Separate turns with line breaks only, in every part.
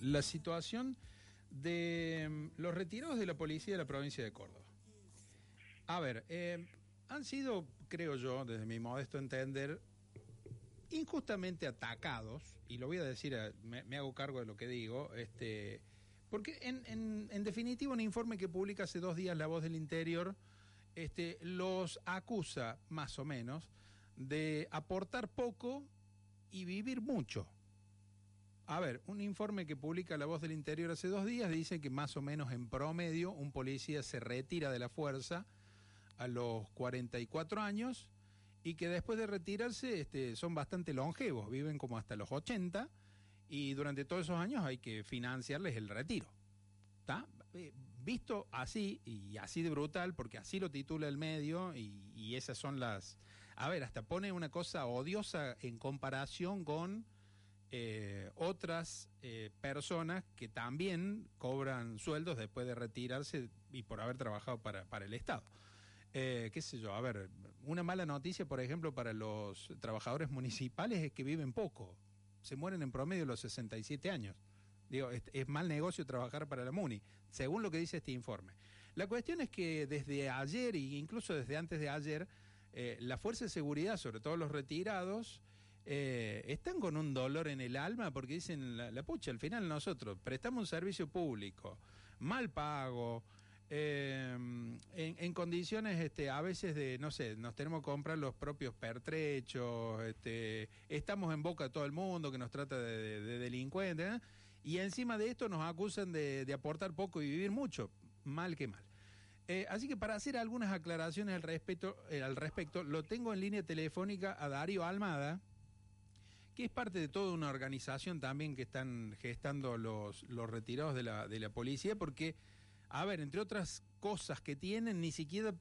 la situación de mm, los retirados de la policía de la provincia de Córdoba. A ver, eh, han sido, creo yo, desde mi modesto entender, injustamente atacados, y lo voy a decir, eh, me, me hago cargo de lo que digo, este, porque en, en, en definitiva un informe que publica hace dos días La Voz del Interior este, los acusa, más o menos, de aportar poco y vivir mucho. A ver, un informe que publica La Voz del Interior hace dos días dice que más o menos en promedio un policía se retira de la fuerza a los 44 años y que después de retirarse este, son bastante longevos, viven como hasta los 80 y durante todos esos años hay que financiarles el retiro. ¿Está? Eh, visto así y así de brutal, porque así lo titula el medio y, y esas son las... A ver, hasta pone una cosa odiosa en comparación con eh, otras eh, personas que también cobran sueldos después de retirarse y por haber trabajado para, para el Estado. Eh, qué sé yo, a ver, una mala noticia, por ejemplo, para los trabajadores municipales es que viven poco, se mueren en promedio los 67 años. Digo, es, mal negocio trabajar para la MUNI, según lo que dice este informe. La cuestión es que desde ayer, e incluso desde antes de ayer, la Fuerza de Seguridad, sobre todo los retirados, eh, están con un dolor en el alma porque dicen, la, pucha, al final nosotros prestamos un servicio público, mal pago, eh, en, condiciones este, a veces de, no sé, nos tenemos que comprar los propios pertrechos, este, estamos en boca de todo el mundo que nos trata de, de, de delincuentes, ¿eh? y encima de esto nos acusan de, aportar poco y vivir mucho, mal que mal. Así que para hacer algunas aclaraciones al respecto, al respecto, lo tengo en línea telefónica a Darío Almada, que es parte de toda una organización también que están gestando los, los retirados de la, de la policía, porque, a ver, entre otras cosas que tienen, ni siquiera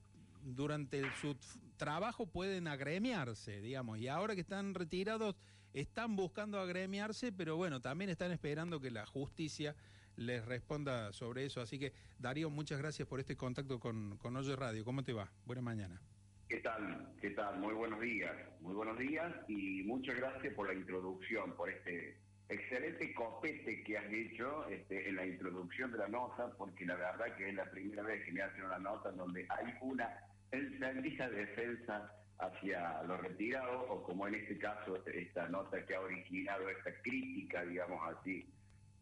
durante su trabajo pueden agremiarse, digamos, y ahora que están retirados están buscando agremiarse, pero bueno, también están esperando que la justicia les responda sobre eso. Así que, Darío, muchas gracias por este contacto con, con Oye Radio. ¿Cómo te va? Buena mañana.
¿Qué tal? ¿Qué tal? Muy buenos días. Muy buenos días y muchas gracias por la introducción, por este excelente copete que has hecho este, en la introducción de la nota, porque la verdad que es la primera vez que me hacen una nota donde hay una encendida defensa hacia los retirados, o como en este caso, esta nota que ha originado esta crítica, digamos así,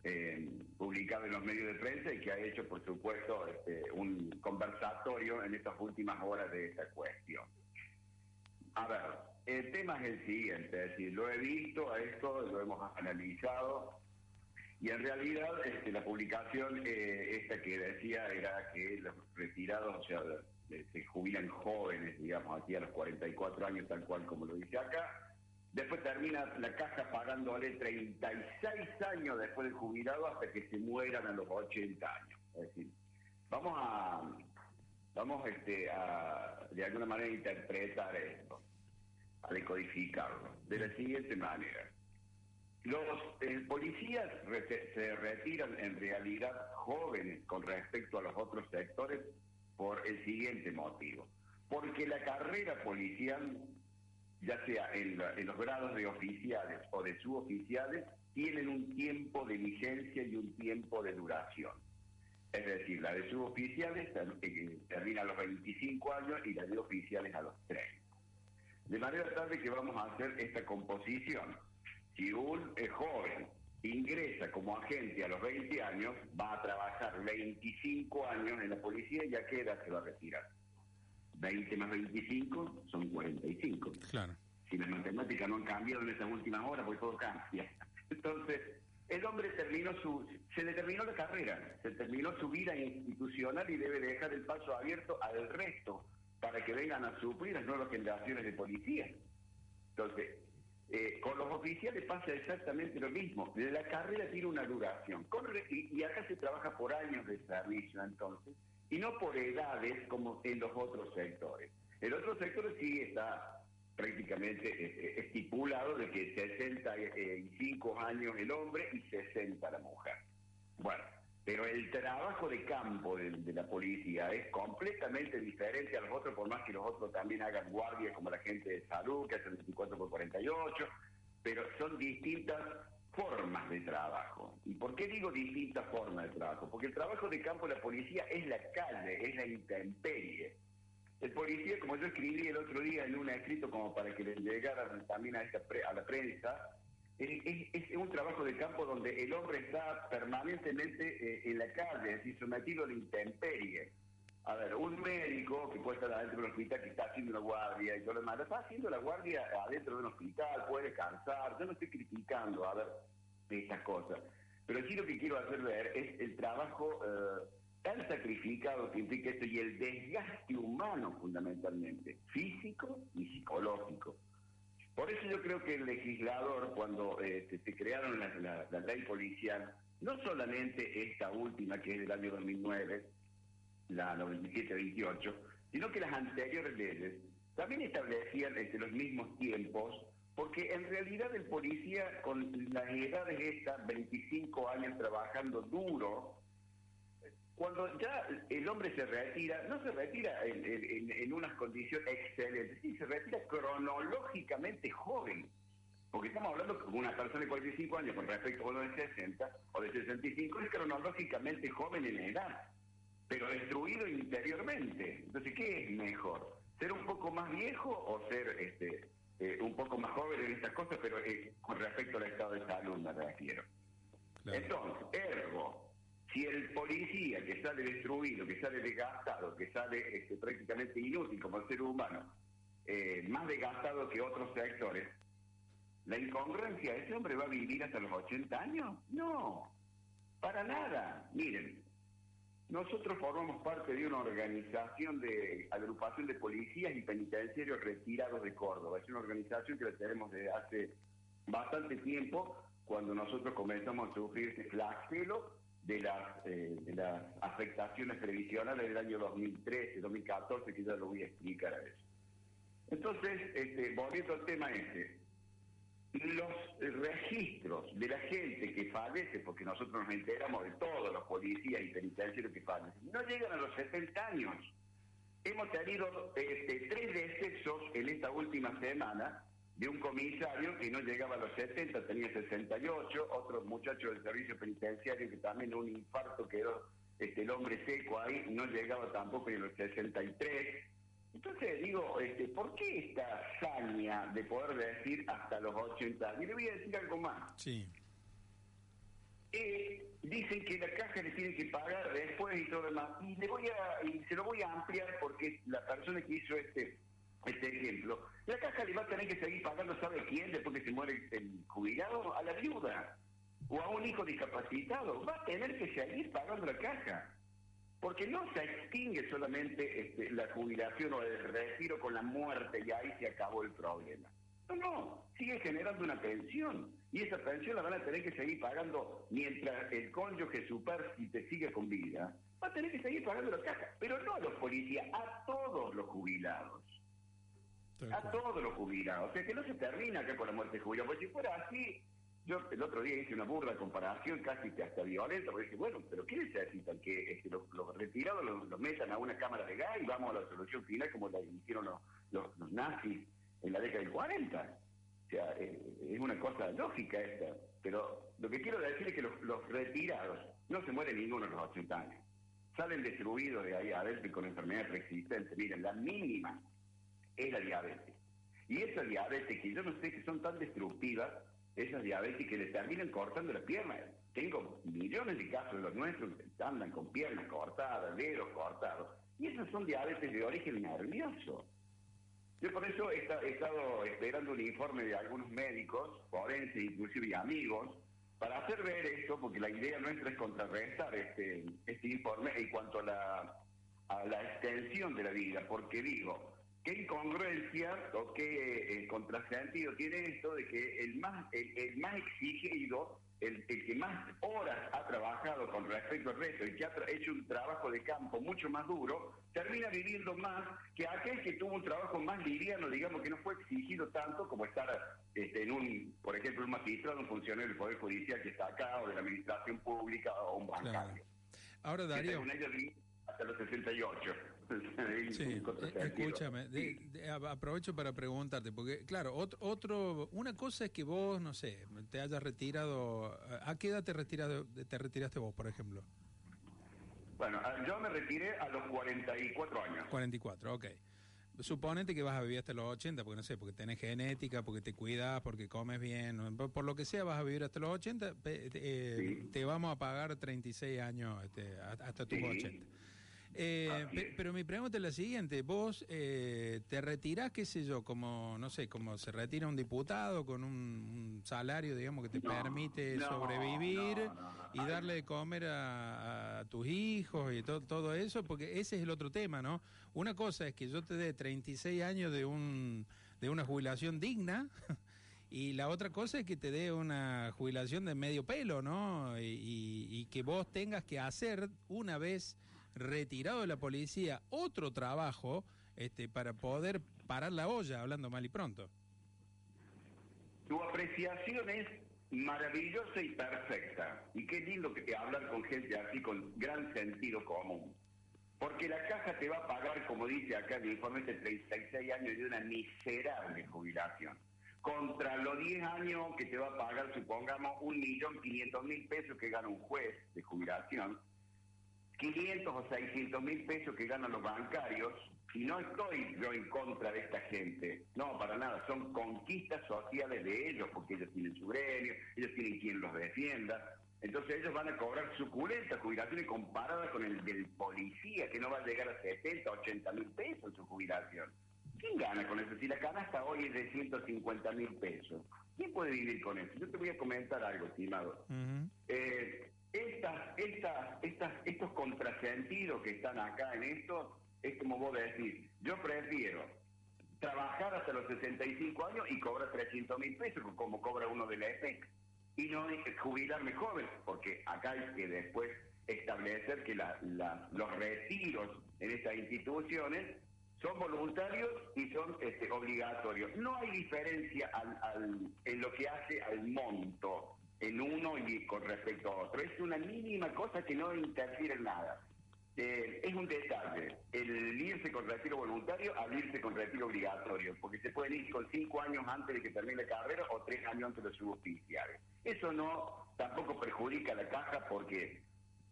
eh, publicada en los medios de prensa y que ha hecho, por supuesto, este, un conversatorio en estas últimas horas de esta cuestión. A ver, el tema es el siguiente, es decir, lo he visto a esto, lo hemos analizado, y en realidad este, la publicación eh, esta que decía era que los retirados, o sea, se jubilan jóvenes, digamos, aquí a los 44 años, tal cual como lo dice acá. Después termina la caja pagándole 36 años después del jubilado hasta que se mueran a los 80 años. Es decir, vamos a, vamos este, de alguna manera interpretar esto, a decodificarlo, de la siguiente manera. Los eh, policías se retiran en realidad jóvenes con respecto a los otros sectores por el siguiente motivo. Porque la carrera policial, ya sea en, la, en, los grados de oficiales o de suboficiales, tienen un tiempo de vigencia y un tiempo de duración. Es decir, la de suboficiales eh, termina a los 25 años y la de oficiales a los 30. De manera tal que vamos a hacer esta composición. Si un eh, joven ingresa como agente a los 20 años, va a trabajar 25 años en la policía y a qué edad se va a retirar. 20 más 25 son 45.
Claro.
Si las matemáticas no han cambiado en estas últimas horas, pues todo cambia. Entonces, el hombre terminó su, se le terminó la carrera, se terminó su vida institucional y debe dejar el paso abierto al resto para que vengan a suplir las nuevas generaciones de policías. Entonces, eh, con los oficiales pasa exactamente lo mismo. La carrera tiene una duración. Y, y, acá se trabaja por años de servicio, entonces, y no por edades como en los otros sectores. En otros sectores sí está prácticamente eh, estipulado de que 65 años el hombre y 60 la mujer. Bueno, pero el trabajo de campo de, de, la policía es completamente diferente a los otros, por más que los otros también hagan guardia como la gente de salud, que hacen 24 por 48, pero son distintas formas de trabajo. ¿Y por qué digo distintas formas de trabajo? Porque el trabajo de campo de la policía es la calle, es la intemperie. El policía, como yo escribí el otro día en un escrito como para que le llegara también a, esta a la prensa, es, un trabajo de campo donde el hombre está permanentemente eh, en la calle, es decir, sometido a la intemperie. A ver, un médico que puede estar adentro de un hospital que está haciendo una guardia y todo lo demás, está haciendo la guardia adentro de un hospital, puede cansar, yo no estoy criticando, a ver, estas cosas. Pero sí lo que quiero hacer ver es el trabajo eh, tan sacrificado que implica esto y el desgaste humano fundamentalmente, físico y psicológico. Por eso yo creo que el legislador, cuando eh, se, crearon la, la ley policial, no solamente esta última, que es del año 2009, la 97-28, sino que las anteriores leyes también establecían este, los mismos tiempos, porque en realidad el policía con las edades estas, 25 años trabajando duro, cuando ya el hombre se retira, no se retira en, unas condiciones excelentes, sí, se retira cronológicamente joven. Porque estamos hablando con una persona de 45 años con respecto a uno de 60 o de 65, es cronológicamente joven en edad pero destruido interiormente. Entonces, ¿qué es mejor? ¿Ser un poco más viejo o ser este, eh, un poco más joven en estas cosas, pero eh, con respecto al estado de salud me refiero? Entonces, ergo, si el policía que sale destruido, que sale desgastado, que sale este, prácticamente inútil como ser humano, eh, más desgastado que otros sectores, ¿la incongruencia ese hombre va a vivir hasta los 80 años? No, para nada. Miren, nosotros formamos parte de una organización de agrupación de policías y penitenciarios retirados de Córdoba. Es una organización que la tenemos desde hace bastante tiempo, cuando nosotros comenzamos a sufrir este flagelo de las, eh, afectaciones previsionales del año 2013, 2014, que ya lo voy a explicar a eso. Entonces, este, volviendo al tema este, los registros de la gente que fallece, porque nosotros nos enteramos de todos los policías y penitenciarios que fallecen, no llegan a los 70 años. Hemos tenido este, tres decesos en esta última semana de un comisario que no llegaba a los 70, tenía 68, otro muchacho del servicio penitenciario que también un infarto quedó este, el hombre seco ahí, no llegaba tampoco a los 63 entonces digo, este, ¿por qué esta hazaña de poder decir hasta los 80? Y le voy a decir algo más.
Sí.
Eh, dicen que la caja le tiene que pagar después y todo lo demás. Y, le voy a, y se lo voy a ampliar porque la persona que hizo este este ejemplo, la caja le va a tener que seguir pagando, ¿sabe quién? Después que se muere el jubilado, a la viuda o a un hijo discapacitado. Va a tener que seguir pagando la caja. Porque no se extingue solamente este, la jubilación o el retiro con la muerte y ahí se acabó el problema. No, no, sigue generando una pensión y esa pensión la van a tener que seguir pagando mientras el cónyuge te sigue con vida. Va a tener que seguir pagando la caja, pero no a los policías, a todos los jubilados. A todos los jubilados. O sea que no se termina acá con la muerte de jubilado, porque si fuera así, yo el otro día hice una burda comparación casi hasta violenta, porque dije, bueno, pero ¿qué necesitan? Que este, los, retirados los, metan a una cámara de gas y vamos a la solución final como la hicieron los, nazis en la década del 40. O sea, eh, es una cosa lógica esta. Pero lo que quiero decir es que los, retirados no se mueren ninguno a los 80 años. Salen destruidos de ahí a adentro con enfermedades preexistentes. Miren, la mínima es la diabetes. Y esa diabetes que yo no sé que son tan destructivas, esas diabetes que le terminan cortando la pierna. Tengo millones de casos de los nuestros que andan con piernas cortadas, dedos cortados. Y esas son diabetes de origen nervioso. Yo por eso he, estado esperando un informe de algunos médicos, forenses, inclusive amigos, para hacer ver esto, porque la idea nuestra es contrarrestar este, este informe en cuanto a la, a la extensión de la vida, porque digo, ¿Qué incongruencia o qué eh, contrasentido tiene esto de que el más, el, más exigido, el, que más horas ha trabajado con respecto al resto y que ha hecho un trabajo de campo mucho más duro, termina viviendo más que aquel que tuvo un trabajo más liviano, digamos que no fue exigido tanto como estar este, en un, por ejemplo, un magistrado, un funcionario del Poder Judicial que está acá, o de la Administración Pública, o un bancario.
Ahora, Darío...
hasta los 68.
Sí, eh, escúchame, aprovecho para preguntarte, porque claro, otro, otro, una cosa es que vos, no sé, te hayas retirado, ¿a qué edad te, retirado, te retiraste vos, por ejemplo?
Bueno, yo me retiré a los 44 años.
44, ok. Suponete que vas a vivir hasta los 80, porque no sé, porque tenés genética, porque te cuidas, porque comes bien, por, lo que sea vas a vivir hasta los 80, eh, te vamos a pagar 36 años este, hasta tus 80. Eh, pero mi pregunta es la siguiente, vos eh, te retirás, qué sé yo, como, no sé, como se retira un diputado con un, salario, digamos, que te permite sobrevivir y darle de comer a, tus hijos y todo, todo eso, porque ese es el otro tema, ¿no? Una cosa es que yo te dé 36 años de, un, de una jubilación digna. Y la otra cosa es que te dé una jubilación de medio pelo, ¿no? y, que vos tengas que hacer una vez retirado de la policía otro trabajo este, para poder parar la olla, hablando mal y pronto.
Tu apreciación es maravillosa y perfecta. Y qué lindo que hablar con gente así con gran sentido común. Porque la caja te va a pagar, como dice acá el informe, de 36 años de una miserable jubilación. Contra los 10 años que te va a pagar, supongamos, un millón quinientos mil pesos que gana un juez de jubilación, 500 o 600 mil pesos que ganan los bancarios, y no estoy yo en contra de esta gente, no, para nada, son conquistas sociales de ellos, porque ellos tienen su gremio, ellos tienen quien los defienda, entonces ellos van a cobrar suculentas jubilaciones comparadas con el del policía, que no va a llegar a 70, 80 mil pesos su jubilación. ¿Quién gana con eso? Si la canasta hoy es de 150 mil pesos, ¿quién puede vivir con eso? Yo te voy a comentar algo, estimado. eh, estas, estas, estas, estos contrasentidos que están acá en esto, es como vos decís, yo prefiero trabajar hasta los 65 años y cobrar 300 mil pesos, como cobra uno de la EPEC, y no jubilarme joven, porque acá hay que después establecer que los retiros en estas instituciones son voluntarios y son este, obligatorios. No hay diferencia en lo que hace al monto en uno y con respecto a otro. Es una mínima cosa que no interfiere en nada. Eh, es un detalle el irse con retiro voluntario al irse con retiro obligatorio, porque se pueden ir con cinco años antes de que termine la carrera o tres años antes de su oficiales. Eso no tampoco perjudica a la caja porque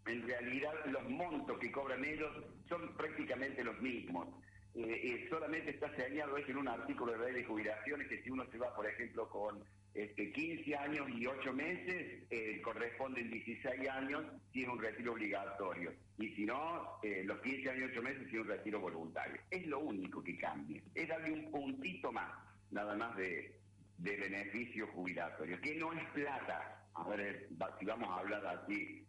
en realidad los montos que cobran ellos son prácticamente los mismos. Eh, eh, solamente está señalado eso en un artículo de ley de jubilaciones que si uno se va, por ejemplo, con este, 15 años y 8 meses eh, corresponden 16 años si es un retiro obligatorio. Y si no, eh, los 15 años y 8 meses si es un retiro voluntario. Es lo único que cambia. Es darle un puntito más, nada más de, de beneficio jubilatorio, que no es plata. A ver, si vamos a hablar así,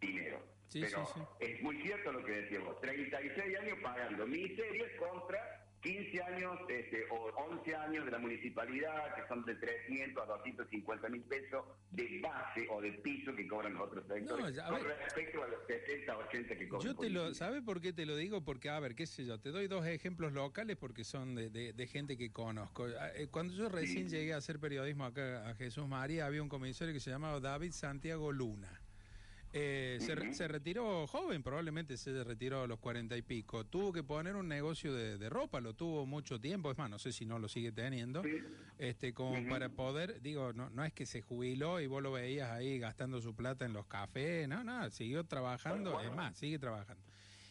dinero. Pero es muy cierto lo que decíamos, 36 años pagando miserias contra 15 años este, o 11 años de la municipalidad, que son de 300 a 250 mil pesos de base o de piso que cobran los otros sectores, con respecto a los 70, 80 que cobran.
Yo te lo, ¿Sabe por qué te lo digo? Porque, a ver, qué sé yo, te doy dos ejemplos locales porque son de, de, gente que conozco. Ah, eh, cuando yo recién llegué a hacer periodismo acá a Jesús María, había un comisario que se llamaba David Santiago Luna. Eh, se, retiró joven, probablemente se retiró a los cuarenta y pico. Tuvo que poner un negocio de, ropa, lo tuvo mucho tiempo, es más, no sé si no lo sigue teniendo, este, como para poder, digo, no, no es que se jubiló y vos lo veías ahí gastando su plata en los cafés, no, no, siguió trabajando, es más, sigue trabajando.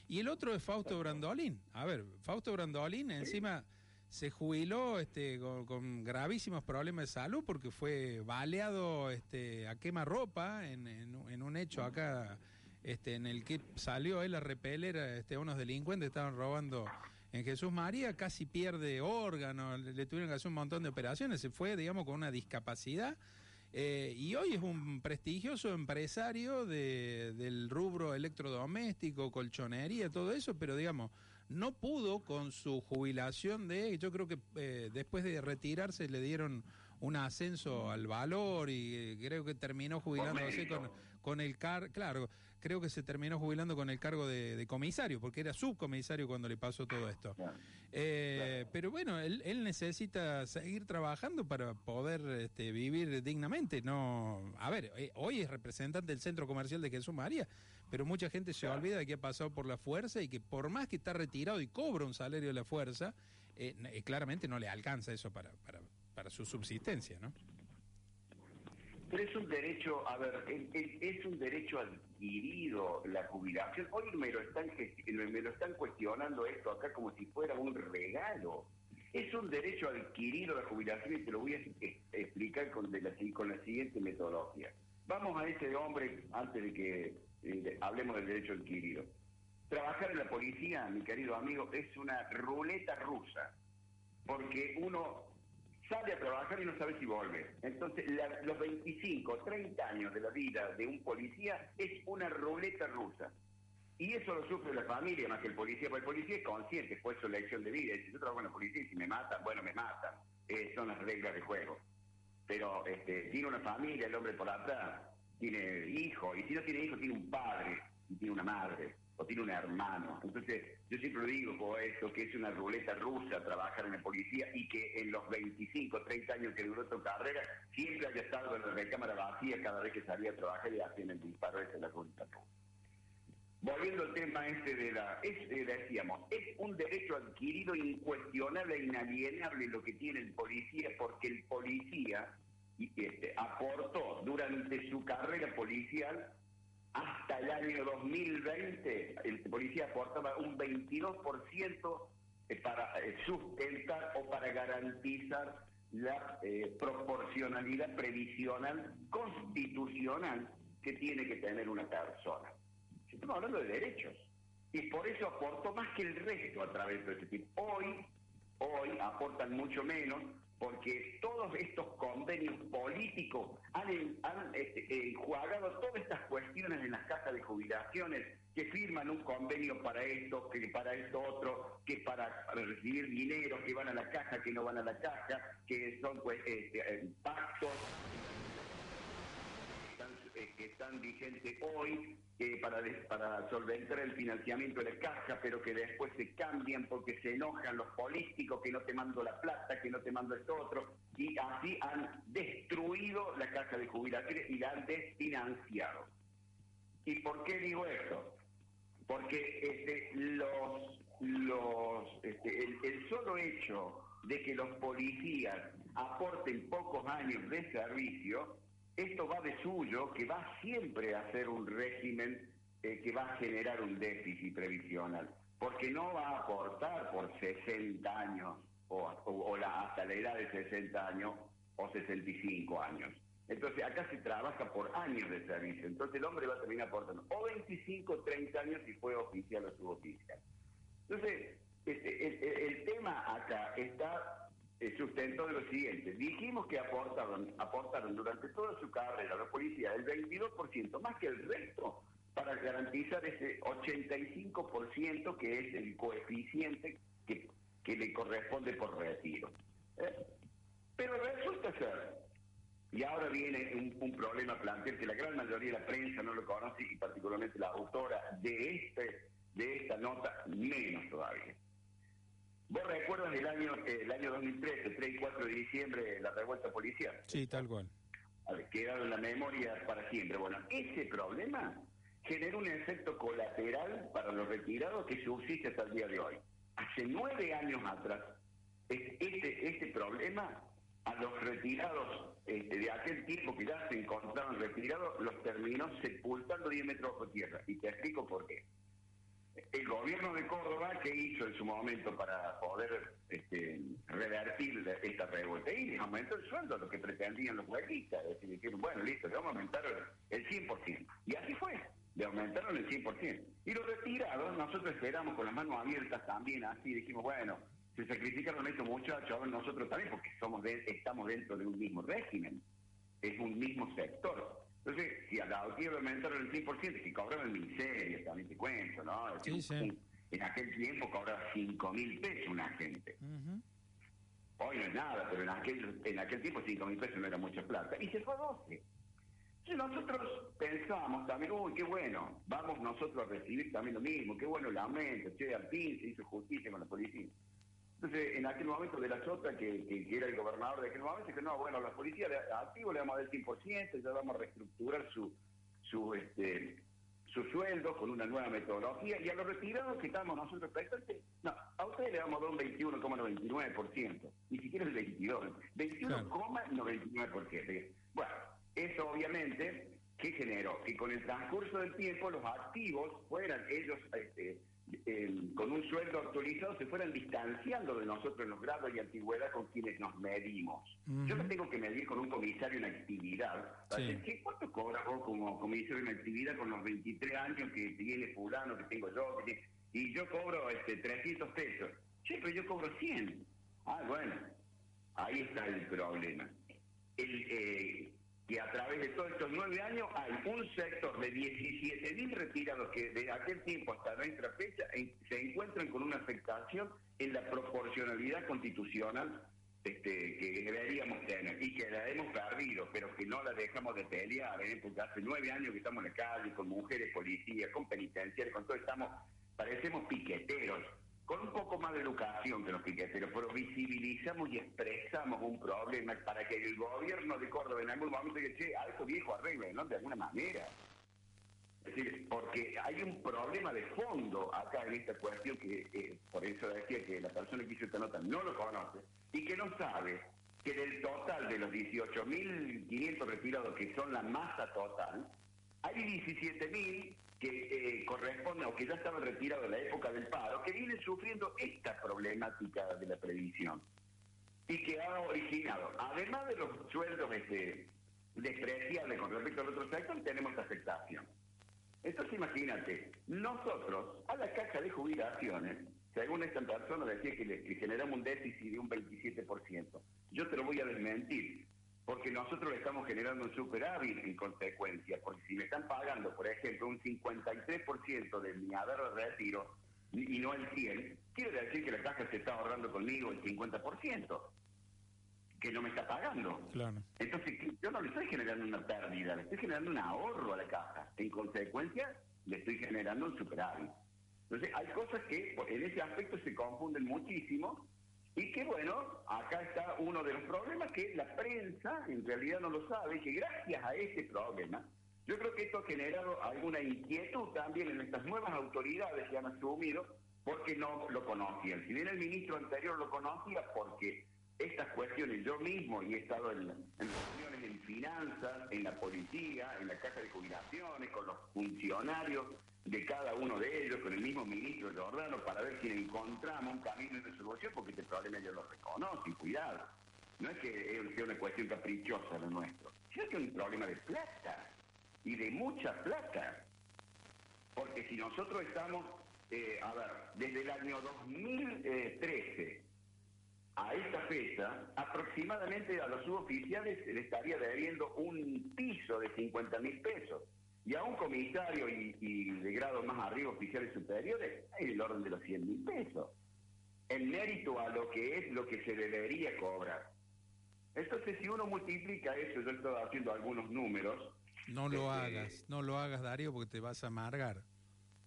Y el otro es Fausto Brandolín. A ver, Fausto Brandolín encima se jubiló este, con, gravísimos problemas de salud porque fue baleado este, a quema ropa en, en, un hecho acá este, en el que salió él a repeler este, a unos delincuentes estaban robando en Jesús María, casi pierde órganos, le, tuvieron que hacer un montón de operaciones, se fue, digamos, con una discapacidad. Eh, y hoy es un prestigioso empresario de, del rubro electrodoméstico, colchonería, todo eso, pero digamos, no pudo con su jubilación de, yo creo que eh, después de retirarse le dieron un ascenso al valor y eh, creo que terminó jubilándose con, con el car, claro, creo que se terminó jubilando con el cargo de, comisario, porque era subcomisario cuando le pasó todo esto. Eh, pero bueno, él, necesita seguir trabajando para poder este, vivir dignamente. No, a ver, eh, hoy es representante del centro comercial de Jesús María, pero mucha gente se olvida de que ha pasado por la fuerza y que por más que está retirado y cobra un salario de la fuerza, eh, claramente no le alcanza eso para, para, para su subsistencia, ¿no?
Pero es un derecho, a ver, es un derecho adquirido la jubilación. Hoy me lo están me lo están cuestionando esto acá como si fuera un regalo. Es un derecho adquirido la jubilación y te lo voy a explicar con, la, con la siguiente metodología. Vamos a ese hombre antes de que eh, hablemos del derecho adquirido. Trabajar en la policía, mi querido amigo, es una ruleta rusa, porque uno sale a trabajar y no sabe si vuelve. Entonces, los 25, 30 años de la vida de un policía es una ruleta rusa. Y eso lo sufre la familia más que el policía, porque el policía es consciente, fue su elección de vida. Y si yo trabajo en la policía y si me matan, bueno, me matan. Eh, son las reglas de juego. Pero este, tiene una familia, el hombre por atrás, tiene hijos, y si no tiene hijos, tiene un padre y tiene una madre tiene un hermano. Entonces, yo siempre digo como esto, que es una ruleta rusa trabajar en la policía y que en los 25, 30 años que duró tu carrera, siempre haya estado en la recámara vacía cada vez que salía a trabajar y hacían el disparo ese en la ruleta. Volviendo al tema este de la, es, eh, decíamos, es un derecho adquirido incuestionable e inalienable lo que tiene el policía, porque el policía este, aportó durante su carrera policial hasta el año 2020 el policía aportaba un 22% eh, para eh, sustentar o para garantizar la eh, proporcionalidad previsional constitucional que tiene que tener una persona. Estamos hablando de derechos. Y por eso aportó más que el resto a través de este tipo. Hoy, hoy aportan mucho menos porque todos estos convenios políticos han, este, enjuagado todas estas cuestiones en las cajas de jubilaciones, que firman un convenio para esto, que para esto otro, que para, recibir dinero, que van a la caja, que no van a la caja, que son pues, este, eh, pactos que están vigentes hoy para, para solventar el financiamiento de la caja, pero que después se cambian porque se enojan los políticos, que no te mando la plata, que no te mando esto otro, y así han destruido la caja de jubilaciones y la han desfinanciado. ¿Y por qué digo esto? Porque este, los, los, este, el solo hecho de que los policías aporten pocos años de servicio esto va de suyo, que va siempre a ser un régimen eh, que va a generar un déficit previsional, porque no va a aportar por 60 años o, la, hasta la edad de 60 años o 65 años. Entonces acá se trabaja por años de servicio, entonces el hombre va a terminar aportando o 25 o 30 años si fue oficial o suboficial. Entonces, este, el tema acá está sustento de lo siguiente. Dijimos que aportaron, aportaron durante toda su carrera la policía el 22%, más que el resto, para garantizar ese 85% que es el coeficiente que, le corresponde por retiro. ¿Eh? Pero resulta ser, y ahora viene un, un problema plantear que la gran mayoría de la prensa no lo conoce y particularmente la autora de, este, de esta nota menos todavía. ¿Vos recuerdas el año, el año 2013, 3 y 4 de diciembre, la revuelta policial?
Sí, tal cual.
Quedaron en la memoria para siempre. Bueno, ese problema generó un efecto colateral para los retirados que subsiste hasta el día de hoy. Hace nueve años atrás, este, este problema a los retirados este, de aquel tiempo que ya se encontraban retirados, los terminó sepultando 10 metros bajo tierra. Y te explico por qué el gobierno de Córdoba, ¿qué hizo en su momento para poder este, revertir esta revuelta? Y aumentó el sueldo, lo que pretendían los huequistas. Es decir, dijeron, bueno, listo, le vamos a aumentar el 100%. Y así fue, le aumentaron el 100%. Y los retirados, nosotros esperamos con las manos abiertas también, así dijimos, bueno, se sacrificaron estos muchachos, nosotros también, porque somos estamos dentro de un mismo régimen, es un mismo sector. Entonces, si a la le aumentaron el 100%, que cobraban miseria, también te cuento, ¿no? En aquel tiempo cobraba 5 mil pesos una gente. Hoy no es nada, pero en aquel, en aquel tiempo 5 mil pesos no era mucha plata. Y se fue a 12. Entonces nosotros pensamos también, uy, qué bueno, vamos nosotros a recibir también lo mismo, qué bueno el aumento, che, al fin se hizo justicia con la policía. Entonces, en aquel momento de la Chota, que, que, era el gobernador de aquel momento, dice, no, bueno, a la policía activo le vamos a dar el 100%, ya vamos a reestructurar su, su, este, su sueldo con una nueva metodología, y a los retirados que estamos nosotros presentes, no, a ustedes le vamos a dar un 21,99%, ni siquiera el 22, 21,99%. Bueno, eso obviamente, ¿qué generó? Que con el transcurso del tiempo los activos fueran ellos... Este, con un sueldo actualizado se fueran distanciando de nosotros en los grados y antigüedad con quienes nos medimos. Yo me tengo que medir con un comisario en actividad. ¿Qué, ¿Cuánto cobras vos como comisario en actividad con los 23 años que tiene fulano, que tengo yo? y yo cobro este 300 pesos. Sí, pero yo cobro 100. Ah, bueno, ahí está el problema. El, eh, que a través de todos estos nueve años hay un sector de 17.000 retirados que de aquel tiempo hasta nuestra fecha se encuentran con una afectación en la proporcionalidad constitucional este, que deberíamos tener y que la hemos perdido, pero que no la dejamos de pelear, ¿eh? porque hace nueve años que estamos en la calle con mujeres policías, con penitenciarios, con todo, estamos, parecemos piqueteros con un poco más de educación que los piqueteros, pero visibilizamos y expresamos un problema para que el gobierno de Córdoba en algún momento diga, che, a eso viejo arregle, ¿no? De alguna manera. Es decir, porque hay un problema de fondo acá en esta cuestión que, eh, por eso decía que la persona que hizo esta nota no lo conoce y que no sabe que del total de los 18.500 retirados, que son la masa total, hay 17.000 que eh, corresponden o que ya estaban retirados en la época del paro, que vienen sufriendo esta problemática de la previsión y que ha originado, además de los sueldos este, despreciables con respecto al otro sector, tenemos afectación. Entonces imagínate, nosotros a la caja de jubilaciones, según esta persona decía que, le, que generamos un déficit de un 27%, yo te lo voy a desmentir porque nosotros le estamos generando un superávit en consecuencia, porque si me están pagando, por ejemplo, un 53% de mi haber de retiro y no el 100, quiere decir que la caja se está ahorrando conmigo el 50%, que no me está pagando. Claro. Entonces, yo no le estoy generando una pérdida, le estoy generando un ahorro a la caja. En consecuencia, le estoy generando un superávit. Entonces, hay cosas que en ese aspecto se confunden muchísimo y que bueno, acá está uno de los problemas que la prensa en realidad no lo sabe, que gracias a ese problema, yo creo que esto ha generado alguna inquietud también en estas nuevas autoridades que han asumido porque no lo conocían. Si bien el ministro anterior lo conocía porque estas cuestiones yo mismo y he estado en, reuniones en finanzas, en la policía, en la caja de jubilaciones, con los funcionarios de cada uno de ellos, con el mismo ministro Jordano, para ver si encontramos un camino de solución, porque este problema ellos lo reconocen, cuidado. No es que sea una cuestión caprichosa lo nuestro, sino que es un problema de plata, y de mucha plata. Porque si nosotros estamos, eh, a ver, desde el año 2013 a esta fecha, aproximadamente a los suboficiales se le estaría debiendo un piso de 50 mil pesos. Y a un comisario y, de grado más arriba, oficiales superiores, hay el orden de los 100 mil pesos. En mérito a lo que es lo que se debería cobrar. Entonces, si uno multiplica eso, yo estoy haciendo algunos números.
No lo este, hagas, no lo hagas, Darío, porque te vas a amargar.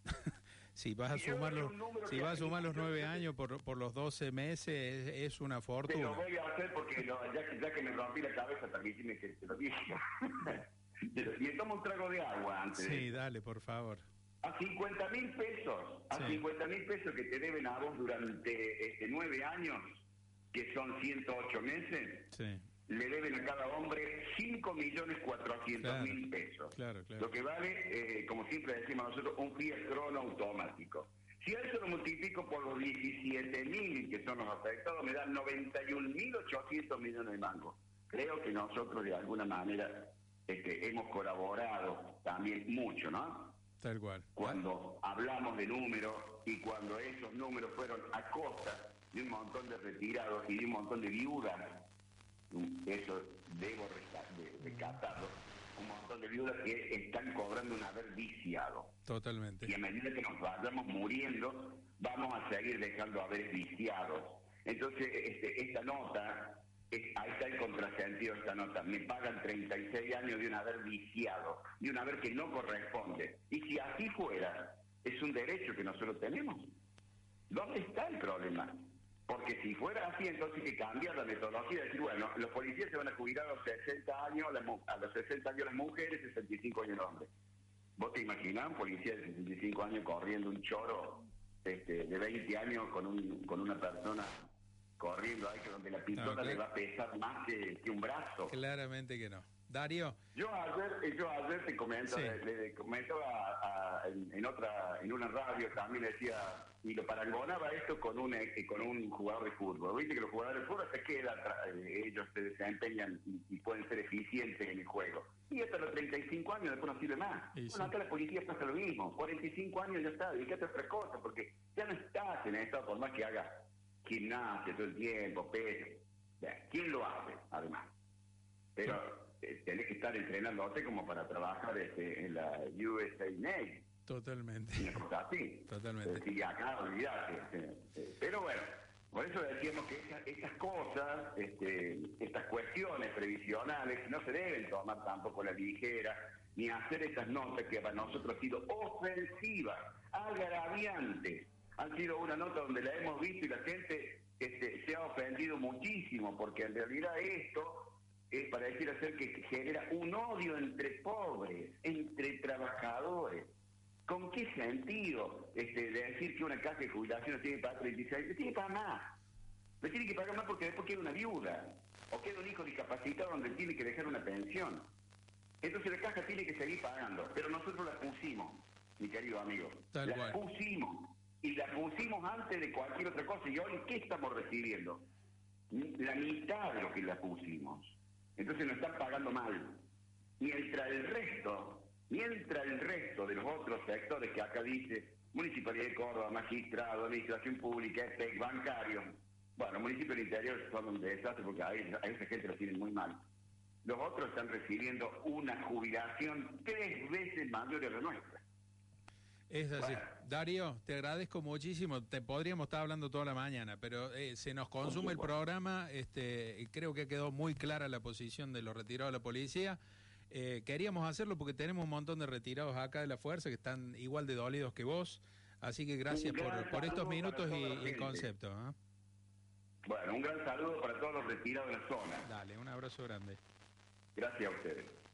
si vas a sumar los, si vas a sumar los nueve años por, por los 12 meses, es, una fortuna.
Lo voy a hacer porque ya, que, me rompí la cabeza, permíteme que te lo diga. Me tomo un trago de agua antes.
Sí, dale, por favor.
A 50 mil pesos, a 50 mil pesos que te deben a vos durante este, nueve años, que son 108 meses, le deben a cada hombre 5 millones 400 mil pesos. Lo que vale, eh, como siempre decimos nosotros, un Fiat Crono automático. Si a eso lo multiplico por los 17 mil que son los afectados, me dan 91 mil 800 millones de mangos. Creo que nosotros de alguna manera este, hemos colaborado también mucho, ¿no?
Tal cual.
Cuando hablamos de números y cuando esos números fueron a costa de un montón de retirados y de un montón de viudas, eso debo rescatarlo, un montón de viudas que están cobrando un haber viciado.
Totalmente.
Y a medida que nos vayamos muriendo, vamos a seguir dejando haber viciados. Entonces, este, esta nota, ahí está el contrasentido esta nota. Me pagan 36 años de un haber viciado, de un haber que no corresponde. Y si así fuera, es un derecho que nosotros tenemos. ¿Dónde está el problema? Porque si fuera así, entonces hay que cambiar la metodología y decir, bueno, los policías se van a jubilar a los 60 años, a los 60 años las mujeres, 65 años los hombres. ¿Vos te imaginás un policía de 65 años corriendo un choro este, de 20 años con, un, con una persona corriendo ahí que donde la pistola le va a pesar más que, un brazo?
Claramente que no. Darío.
Yo ayer, yo ayer te comento, le, comentaba en, otra, en una radio también decía y lo parangonaba esto con un eh, con un jugador de fútbol. Viste que los jugadores de fútbol se quedan, eh, ellos se desempeñan y, pueden ser eficientes en el juego. Y hasta los 35 años después no sirve más. bueno, acá la policía pasa lo mismo. 45 años ya está, dedícate a otra cosa, porque ya no estás en estado por más que haga gimnasia todo el tiempo, peso. ¿Quién lo hace, además? Pero eh, tenés que estar entrenándote como para trabajar este, en la USA Navy
Totalmente.
Totalmente. Y acá, olvidate. Pero bueno, por eso decíamos que estas cosas, este, estas cuestiones previsionales, no se deben tomar tampoco a la ligera, ni hacer estas notas que para nosotros han sido ofensivas, agraviantes. Han sido una nota donde la hemos visto y la gente este, se ha ofendido muchísimo, porque en realidad esto es para decir hacer que genera un odio entre pobres, entre trabajadores. ¿Con qué sentido este, de decir que una casa de jubilación tiene que pagar 36? Le tiene que pagar más. Le tiene que pagar más porque después queda una viuda o queda un hijo discapacitado donde tiene que dejar una pensión. Entonces la caja tiene que seguir pagando, pero nosotros la pusimos, mi querido amigo. la pusimos. Y la pusimos antes de cualquier otra cosa. ¿Y hoy qué estamos recibiendo? La mitad de lo que la pusimos. Entonces nos están pagando mal. Mientras el resto Mientras el resto de los otros sectores que acá dice, Municipalidad de Córdoba, Magistrado, Administración Pública, EPEC, Bancario, bueno, municipios del interior son un desastre porque a, esa gente lo tienen muy mal. Los otros están recibiendo una jubilación tres veces mayor a la nuestra.
Es así. Darío, te agradezco muchísimo. Te podríamos estar hablando toda la mañana, pero eh, se nos consume el programa. Este, creo que quedó muy clara la posición de los retirados de la policía. Eh, queríamos hacerlo porque tenemos un montón de retirados acá de la fuerza que están igual de dolidos que vos. Así que gracias por, estos minutos y, el concepto. ¿ah?
Bueno, un gran saludo para todos los retirados de la zona.
Dale, un abrazo grande.
Gracias a ustedes.